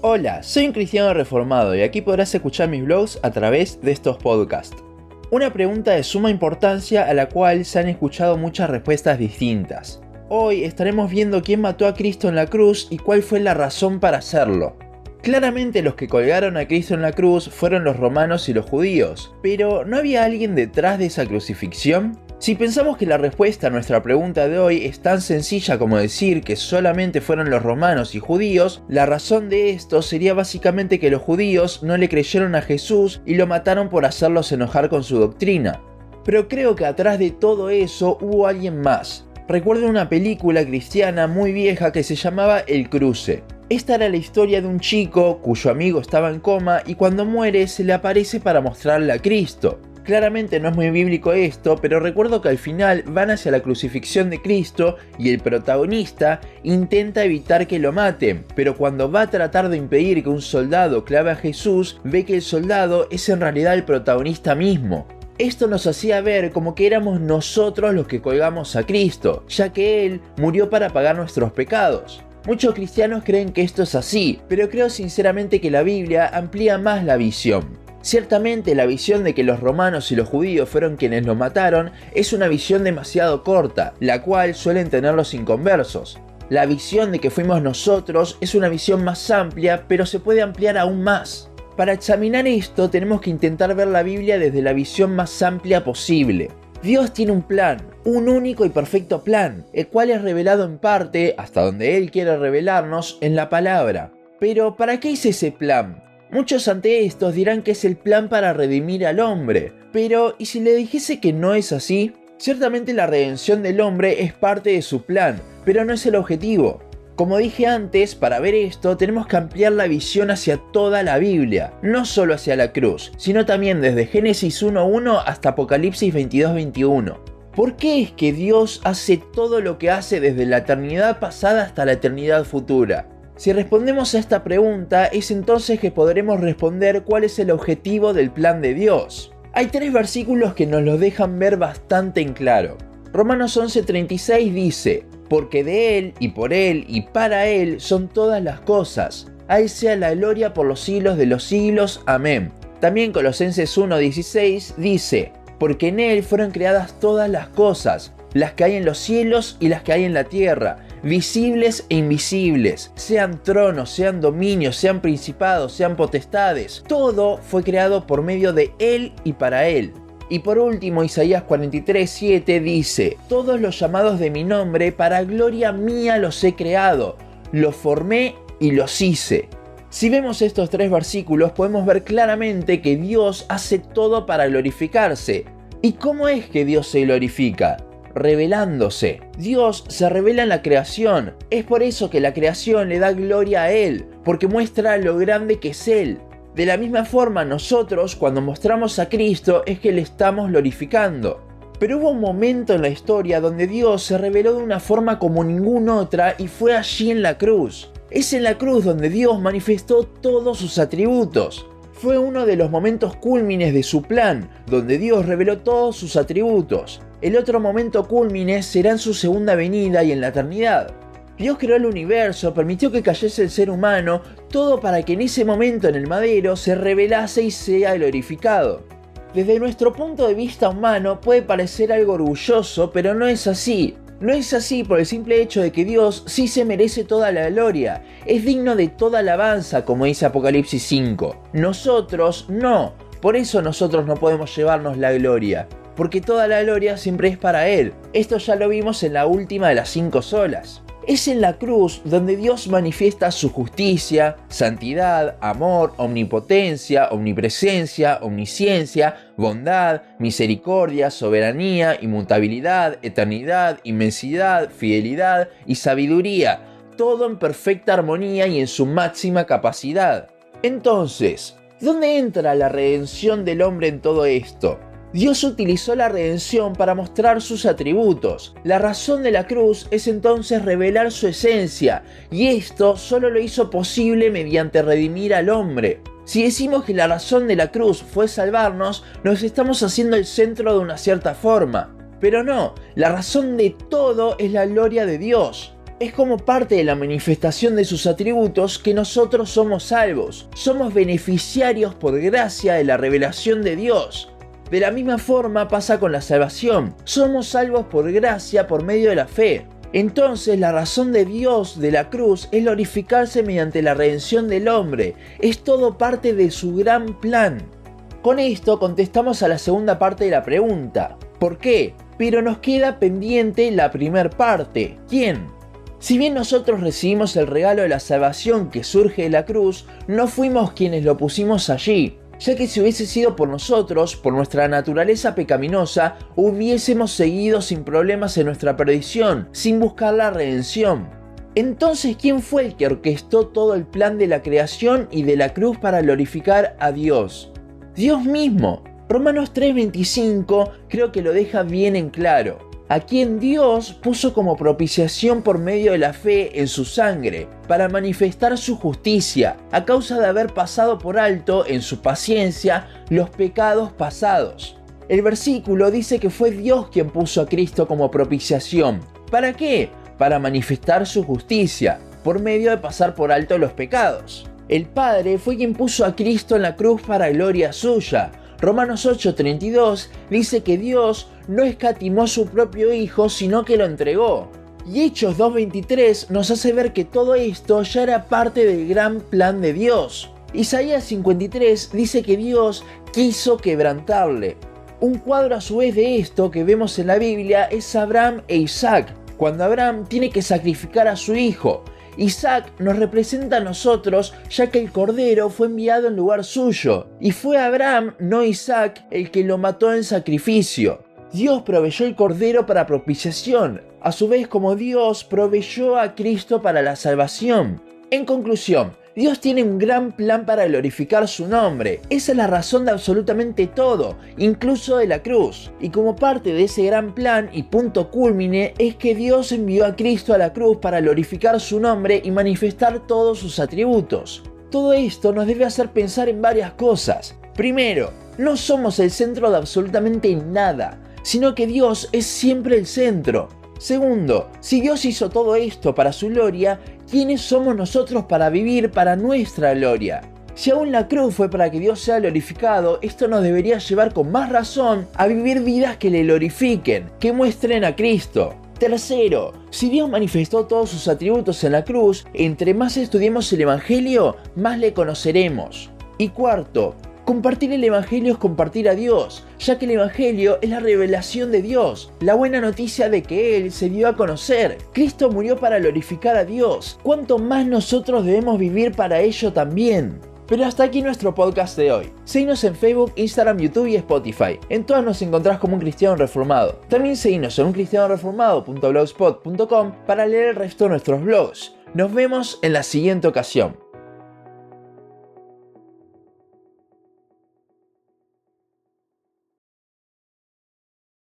Hola, soy un cristiano reformado y aquí podrás escuchar mis blogs a través de estos podcasts. Una pregunta de suma importancia a la cual se han escuchado muchas respuestas distintas. Hoy estaremos viendo quién mató a Cristo en la cruz y cuál fue la razón para hacerlo. Claramente los que colgaron a Cristo en la cruz fueron los romanos y los judíos, pero ¿no había alguien detrás de esa crucifixión? Si pensamos que la respuesta a nuestra pregunta de hoy es tan sencilla como decir que solamente fueron los romanos y judíos, la razón de esto sería básicamente que los judíos no le creyeron a Jesús y lo mataron por hacerlos enojar con su doctrina. Pero creo que atrás de todo eso hubo alguien más. Recuerdo una película cristiana muy vieja que se llamaba El Cruce. Esta era la historia de un chico cuyo amigo estaba en coma y cuando muere se le aparece para mostrarle a Cristo. Claramente no es muy bíblico esto, pero recuerdo que al final van hacia la crucifixión de Cristo y el protagonista intenta evitar que lo maten, pero cuando va a tratar de impedir que un soldado clave a Jesús, ve que el soldado es en realidad el protagonista mismo. Esto nos hacía ver como que éramos nosotros los que colgamos a Cristo, ya que Él murió para pagar nuestros pecados. Muchos cristianos creen que esto es así, pero creo sinceramente que la Biblia amplía más la visión. Ciertamente la visión de que los romanos y los judíos fueron quienes lo mataron es una visión demasiado corta, la cual suelen tener los inconversos. La visión de que fuimos nosotros es una visión más amplia, pero se puede ampliar aún más. Para examinar esto tenemos que intentar ver la Biblia desde la visión más amplia posible. Dios tiene un plan, un único y perfecto plan, el cual es revelado en parte, hasta donde Él quiere revelarnos, en la palabra. Pero, ¿para qué es ese plan? Muchos ante estos dirán que es el plan para redimir al hombre, pero ¿y si le dijese que no es así? Ciertamente la redención del hombre es parte de su plan, pero no es el objetivo. Como dije antes, para ver esto tenemos que ampliar la visión hacia toda la Biblia, no solo hacia la cruz, sino también desde Génesis 1.1 hasta Apocalipsis 22.21. ¿Por qué es que Dios hace todo lo que hace desde la eternidad pasada hasta la eternidad futura? Si respondemos a esta pregunta, es entonces que podremos responder cuál es el objetivo del plan de Dios. Hay tres versículos que nos lo dejan ver bastante en claro. Romanos 11:36 dice, porque de Él y por Él y para Él son todas las cosas. A sea la gloria por los siglos de los siglos. Amén. También Colosenses 1:16 dice, porque en Él fueron creadas todas las cosas, las que hay en los cielos y las que hay en la tierra visibles e invisibles, sean tronos, sean dominios, sean principados, sean potestades. Todo fue creado por medio de Él y para Él. Y por último, Isaías 43:7 dice, Todos los llamados de mi nombre, para gloria mía los he creado, los formé y los hice. Si vemos estos tres versículos, podemos ver claramente que Dios hace todo para glorificarse. ¿Y cómo es que Dios se glorifica? Revelándose. Dios se revela en la creación. Es por eso que la creación le da gloria a Él, porque muestra lo grande que es Él. De la misma forma nosotros cuando mostramos a Cristo es que le estamos glorificando. Pero hubo un momento en la historia donde Dios se reveló de una forma como ninguna otra y fue allí en la cruz. Es en la cruz donde Dios manifestó todos sus atributos. Fue uno de los momentos cúlmines de su plan, donde Dios reveló todos sus atributos. El otro momento culmine será en su segunda venida y en la eternidad. Dios creó el universo, permitió que cayese el ser humano, todo para que en ese momento en el madero se revelase y sea glorificado. Desde nuestro punto de vista humano puede parecer algo orgulloso, pero no es así. No es así por el simple hecho de que Dios sí se merece toda la gloria, es digno de toda alabanza, como dice Apocalipsis 5. Nosotros no, por eso nosotros no podemos llevarnos la gloria porque toda la gloria siempre es para Él. Esto ya lo vimos en la última de las cinco solas. Es en la cruz donde Dios manifiesta su justicia, santidad, amor, omnipotencia, omnipresencia, omnisciencia, bondad, misericordia, soberanía, inmutabilidad, eternidad, inmensidad, fidelidad y sabiduría, todo en perfecta armonía y en su máxima capacidad. Entonces, ¿dónde entra la redención del hombre en todo esto? Dios utilizó la redención para mostrar sus atributos. La razón de la cruz es entonces revelar su esencia, y esto solo lo hizo posible mediante redimir al hombre. Si decimos que la razón de la cruz fue salvarnos, nos estamos haciendo el centro de una cierta forma. Pero no, la razón de todo es la gloria de Dios. Es como parte de la manifestación de sus atributos que nosotros somos salvos, somos beneficiarios por gracia de la revelación de Dios. De la misma forma pasa con la salvación, somos salvos por gracia por medio de la fe. Entonces la razón de Dios de la cruz es glorificarse mediante la redención del hombre, es todo parte de su gran plan. Con esto contestamos a la segunda parte de la pregunta, ¿por qué? Pero nos queda pendiente la primera parte, ¿quién? Si bien nosotros recibimos el regalo de la salvación que surge de la cruz, no fuimos quienes lo pusimos allí, ya que si hubiese sido por nosotros, por nuestra naturaleza pecaminosa, hubiésemos seguido sin problemas en nuestra perdición, sin buscar la redención. Entonces, ¿quién fue el que orquestó todo el plan de la creación y de la cruz para glorificar a Dios? Dios mismo. Romanos 3:25 creo que lo deja bien en claro a quien Dios puso como propiciación por medio de la fe en su sangre, para manifestar su justicia, a causa de haber pasado por alto en su paciencia los pecados pasados. El versículo dice que fue Dios quien puso a Cristo como propiciación. ¿Para qué? Para manifestar su justicia, por medio de pasar por alto los pecados. El Padre fue quien puso a Cristo en la cruz para gloria suya, Romanos 8:32 dice que Dios no escatimó su propio Hijo, sino que lo entregó. Y Hechos 2.23 nos hace ver que todo esto ya era parte del gran plan de Dios. Isaías 53 dice que Dios quiso quebrantarle. Un cuadro a su vez de esto que vemos en la Biblia es Abraham e Isaac, cuando Abraham tiene que sacrificar a su hijo Isaac nos representa a nosotros ya que el cordero fue enviado en lugar suyo, y fue Abraham, no Isaac, el que lo mató en sacrificio. Dios proveyó el cordero para propiciación, a su vez como Dios proveyó a Cristo para la salvación. En conclusión, Dios tiene un gran plan para glorificar su nombre. Esa es la razón de absolutamente todo, incluso de la cruz. Y como parte de ese gran plan y punto culmine es que Dios envió a Cristo a la cruz para glorificar su nombre y manifestar todos sus atributos. Todo esto nos debe hacer pensar en varias cosas. Primero, no somos el centro de absolutamente nada, sino que Dios es siempre el centro. Segundo, si Dios hizo todo esto para su gloria, ¿quiénes somos nosotros para vivir para nuestra gloria? Si aún la cruz fue para que Dios sea glorificado, esto nos debería llevar con más razón a vivir vidas que le glorifiquen, que muestren a Cristo. Tercero, si Dios manifestó todos sus atributos en la cruz, entre más estudiemos el Evangelio, más le conoceremos. Y cuarto, Compartir el Evangelio es compartir a Dios, ya que el Evangelio es la revelación de Dios, la buena noticia de que Él se dio a conocer. Cristo murió para glorificar a Dios. ¿Cuánto más nosotros debemos vivir para ello también? Pero hasta aquí nuestro podcast de hoy. Seguinos en Facebook, Instagram, YouTube y Spotify. En todas nos encontrás como un cristiano reformado. También seguinos en uncristianoreformado.blogspot.com para leer el resto de nuestros blogs. Nos vemos en la siguiente ocasión.